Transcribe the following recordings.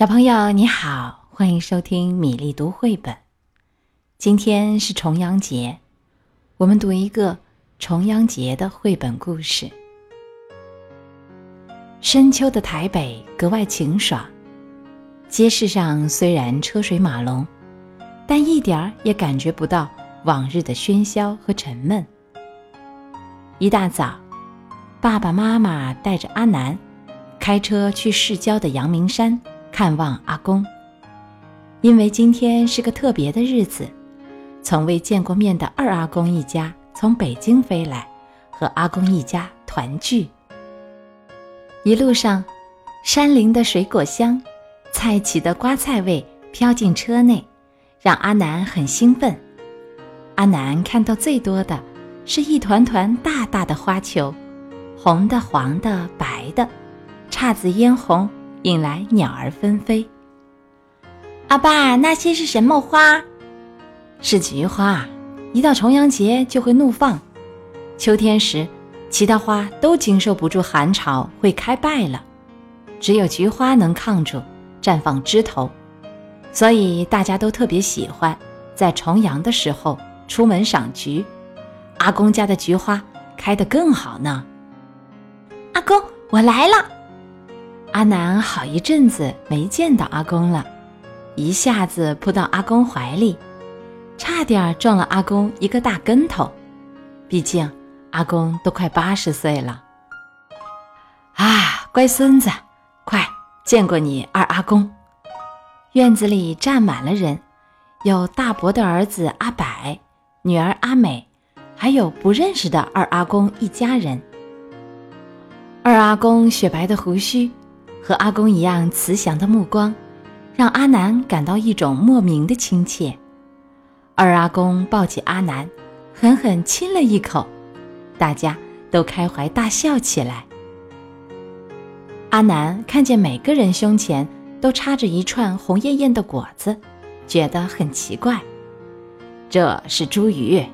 小朋友你好，欢迎收听米粒读绘本。今天是重阳节，我们读一个重阳节的绘本故事。深秋的台北格外晴爽，街市上虽然车水马龙，但一点儿也感觉不到往日的喧嚣和沉闷。一大早，爸爸妈妈带着阿南开车去市郊的阳明山。看望阿公，因为今天是个特别的日子，从未见过面的二阿公一家从北京飞来，和阿公一家团聚。一路上，山林的水果香，菜畦的瓜菜味飘进车内，让阿南很兴奋。阿南看到最多的是一团团大大的花球，红的、黄的、白的，姹紫嫣红。引来鸟儿纷飞。阿爸，那些是什么花？是菊花，一到重阳节就会怒放。秋天时，其他花都经受不住寒潮，会开败了，只有菊花能抗住，绽放枝头。所以大家都特别喜欢在重阳的时候出门赏菊。阿公家的菊花开得更好呢。阿公，我来了。阿南好一阵子没见到阿公了，一下子扑到阿公怀里，差点撞了阿公一个大跟头。毕竟阿公都快八十岁了。啊，乖孙子，快见过你二阿公！院子里站满了人，有大伯的儿子阿柏，女儿阿美，还有不认识的二阿公一家人。二阿公雪白的胡须。和阿公一样慈祥的目光，让阿南感到一种莫名的亲切。二阿公抱起阿南，狠狠亲了一口，大家都开怀大笑起来。阿南看见每个人胸前都插着一串红艳艳的果子，觉得很奇怪。这是茱萸，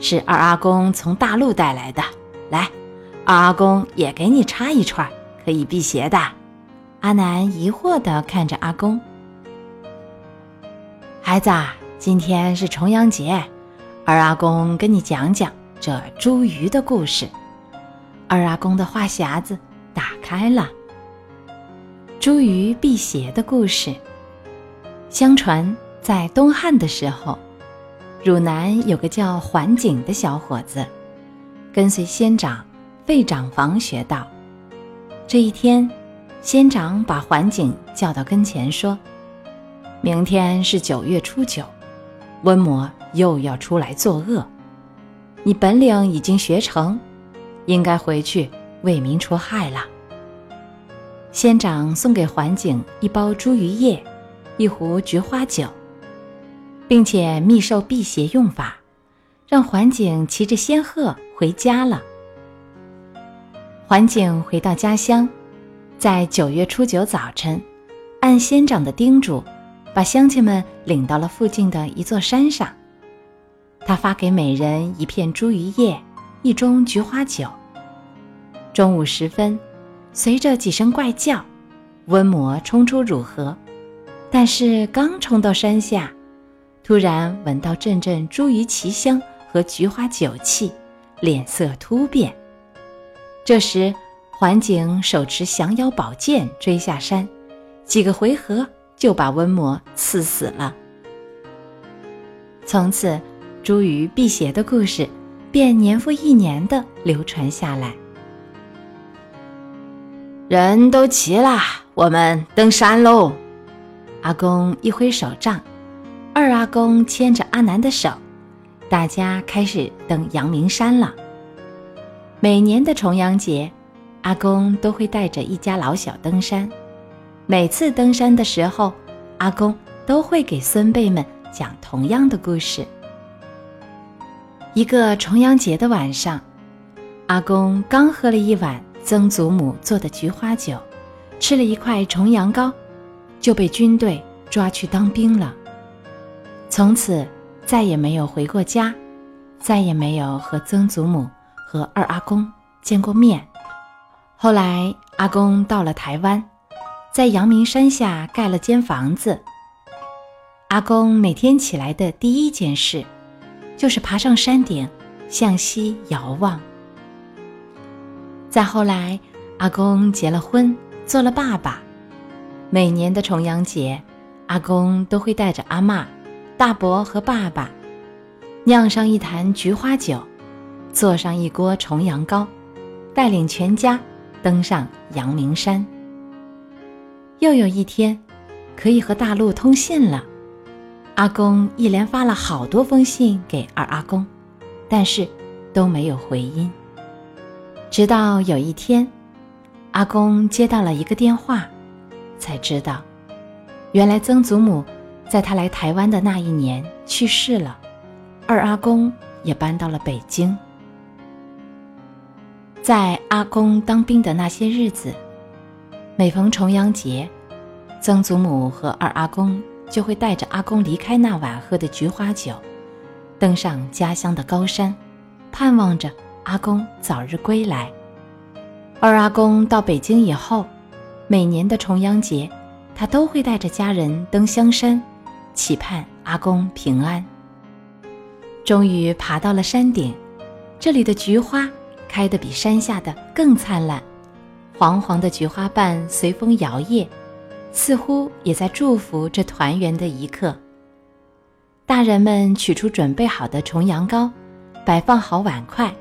是二阿公从大陆带来的。来，二阿公也给你插一串，可以辟邪的。阿南疑惑地看着阿公：“孩子，今天是重阳节，二阿公跟你讲讲这茱萸的故事。”二阿公的话匣子打开了，茱萸辟邪的故事。相传在东汉的时候，汝南有个叫桓景的小伙子，跟随仙长费长房学道。这一天。仙长把桓景叫到跟前，说：“明天是九月初九，瘟魔又要出来作恶。你本领已经学成，应该回去为民除害了。”仙长送给桓景一包茱萸叶，一壶菊花酒，并且密授辟邪用法，让桓景骑着仙鹤回家了。桓景回到家乡。在九月初九早晨，按仙长的叮嘱，把乡亲们领到了附近的一座山上。他发给每人一片茱萸叶，一盅菊花酒。中午时分，随着几声怪叫，瘟魔冲出汝河。但是刚冲到山下，突然闻到阵阵茱萸奇香和菊花酒气，脸色突变。这时。桓景手持降妖宝剑追下山，几个回合就把瘟魔刺死了。从此，茱萸辟邪的故事便年复一年的流传下来。人都齐了，我们登山喽！阿公一挥手杖，二阿公牵着阿南的手，大家开始登阳明山了。每年的重阳节。阿公都会带着一家老小登山，每次登山的时候，阿公都会给孙辈们讲同样的故事。一个重阳节的晚上，阿公刚喝了一碗曾祖母做的菊花酒，吃了一块重阳糕，就被军队抓去当兵了。从此再也没有回过家，再也没有和曾祖母和二阿公见过面。后来，阿公到了台湾，在阳明山下盖了间房子。阿公每天起来的第一件事，就是爬上山顶，向西遥望。再后来，阿公结了婚，做了爸爸。每年的重阳节，阿公都会带着阿妈、大伯和爸爸，酿上一坛菊花酒，做上一锅重阳糕，带领全家登上阳明山。又有一天，可以和大陆通信了。阿公一连发了好多封信给二阿公，但是都没有回音。直到有一天，阿公接到了一个电话，才知道，原来曾祖母在他来台湾的那一年去世了，二阿公也搬到了北京。在阿公当兵的那些日子，每逢重阳节，曾祖母和二阿公。就会带着阿公离开那晚喝的菊花酒，登上家乡的高山，盼望着阿公早日归来。二阿公到北京以后，每年的重阳节，他都会带着家人登香山，期盼阿公平安。终于爬到了山顶，这里的菊花开得比山下的更灿烂，黄黄的菊花瓣随风摇曳。似乎也在祝福这团圆的一刻。大人们取出准备好的重阳糕，摆放好碗筷，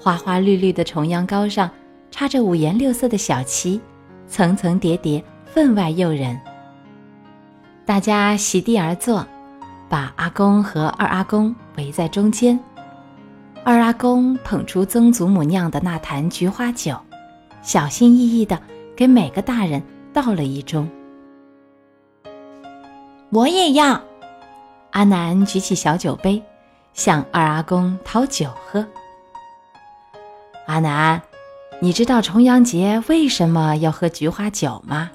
花花绿绿的重阳糕上插着五颜六色的小旗，层层叠叠，分外诱人。大家席地而坐，把阿公和二阿公围在中间。二阿公捧出曾祖母酿的那坛菊花酒，小心翼翼地给每个大人倒了一盅。我也要。阿南举起小酒杯，向二阿公讨酒喝。阿南，你知道重阳节为什么要喝菊花酒吗？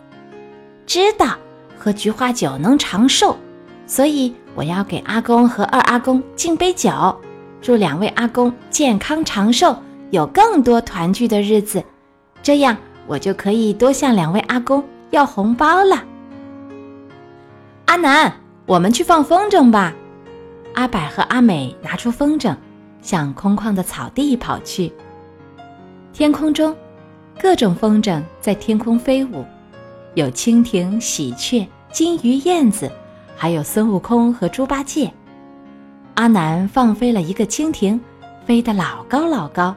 知道，喝菊花酒能长寿，所以我要给阿公和二阿公敬杯酒，祝两位阿公健康长寿，有更多团聚的日子，这样我就可以多向两位阿公要红包了。阿南，我们去放风筝吧。阿柏和阿美拿出风筝，向空旷的草地跑去。天空中，各种风筝在天空飞舞，有蜻蜓、喜鹊、金鱼、燕子，还有孙悟空和猪八戒。阿南放飞了一个蜻蜓，飞得老高老高，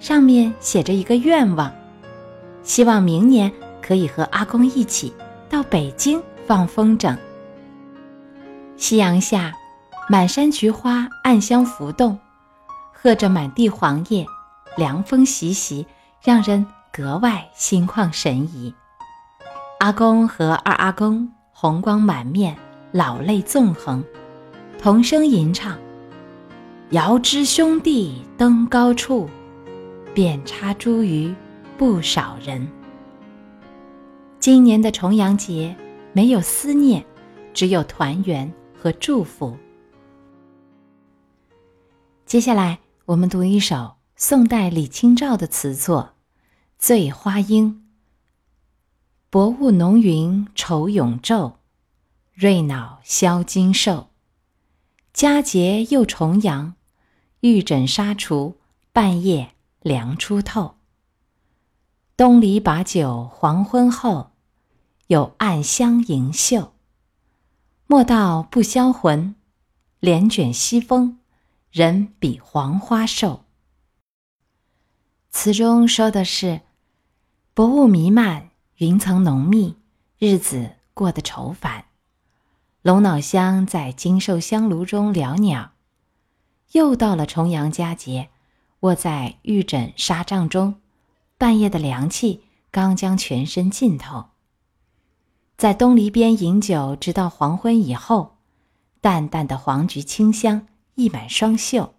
上面写着一个愿望，希望明年可以和阿公一起到北京放风筝。夕阳下，满山菊花暗香浮动，和着满地黄叶，凉风习习，让人格外心旷神怡。阿公和二阿公红光满面，老泪纵横，同声吟唱：“遥知兄弟登高处，遍插茱萸不少人。”今年的重阳节，没有思念，只有团圆。和祝福。接下来，我们读一首宋代李清照的词作《醉花阴》。薄雾浓云愁永昼，瑞脑消金兽。佳节又重阳，玉枕纱厨，半夜凉初透。东篱把酒黄昏后，有暗香盈袖。莫道不销魂，帘卷西风，人比黄花瘦。词中说的是，薄雾弥漫，云层浓密，日子过得愁烦。龙脑香在金寿香炉中袅袅。又到了重阳佳节，卧在玉枕纱帐中，半夜的凉气刚将全身浸透。在东篱边饮酒，直到黄昏以后，淡淡的黄菊清香溢满双袖。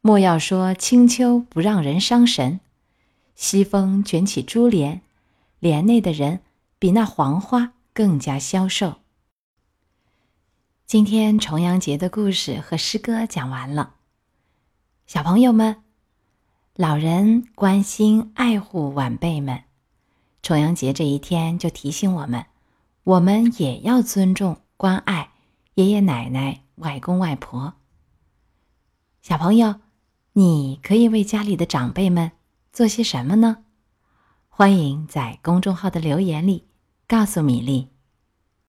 莫要说清秋不让人伤神，西风卷起珠帘，帘内的人比那黄花更加消瘦。今天重阳节的故事和诗歌讲完了，小朋友们，老人关心爱护晚辈们。重阳节这一天就提醒我们，我们也要尊重、关爱爷爷奶奶、外公外婆。小朋友，你可以为家里的长辈们做些什么呢？欢迎在公众号的留言里告诉米粒。